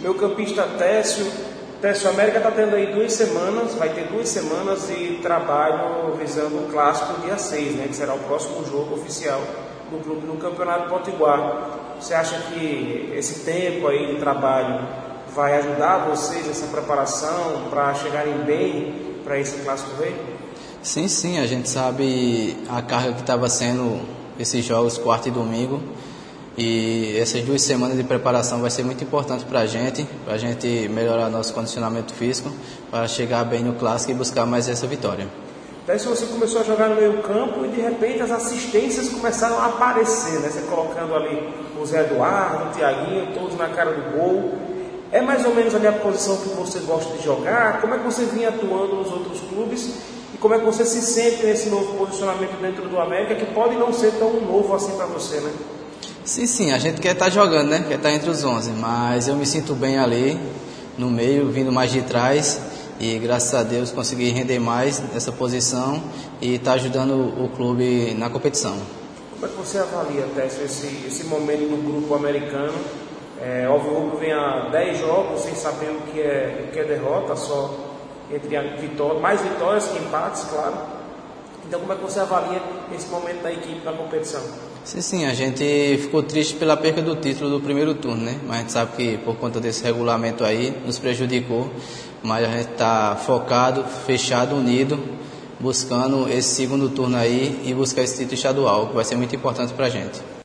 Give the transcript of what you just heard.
Meu campista Técio. Técio América está tendo aí duas semanas, vai ter duas semanas de trabalho visando o clássico dia 6, né, que será o próximo jogo oficial do clube no Campeonato Potiguar. Você acha que esse tempo aí de trabalho vai ajudar vocês nessa preparação para chegarem bem para esse clássico rei? Sim, sim, a gente sabe a carga que estava sendo esses jogos quarto e domingo. E essas duas semanas de preparação vai ser muito importante para a gente, para a gente melhorar nosso condicionamento físico, para chegar bem no clássico e buscar mais essa vitória. Daí você começou a jogar no meio campo e de repente as assistências começaram a aparecer, né? Você colocando ali o Zé Eduardo, o Tiaguinho, todos na cara do gol. É mais ou menos ali a posição que você gosta de jogar? Como é que você vinha atuando nos outros clubes? E como é que você se sente nesse novo posicionamento dentro do América, que pode não ser tão novo assim para você, né? Sim, sim, a gente quer estar tá jogando, né? Quer estar tá entre os 11, mas eu me sinto bem ali, no meio, vindo mais de trás e graças a Deus consegui render mais nessa posição e estar tá ajudando o clube na competição. Como é que você avalia, Tess, esse, esse momento no grupo americano? É, o vem a 10 jogos sem saber o que é, o que é derrota, só entre vitória, mais vitórias que empates, claro. Então, como é que você avalia esse momento da equipe na competição? Sim, sim, a gente ficou triste pela perda do título do primeiro turno, né? Mas a gente sabe que por conta desse regulamento aí nos prejudicou. Mas a gente está focado, fechado, unido, buscando esse segundo turno aí e buscar esse título estadual, que vai ser muito importante para a gente.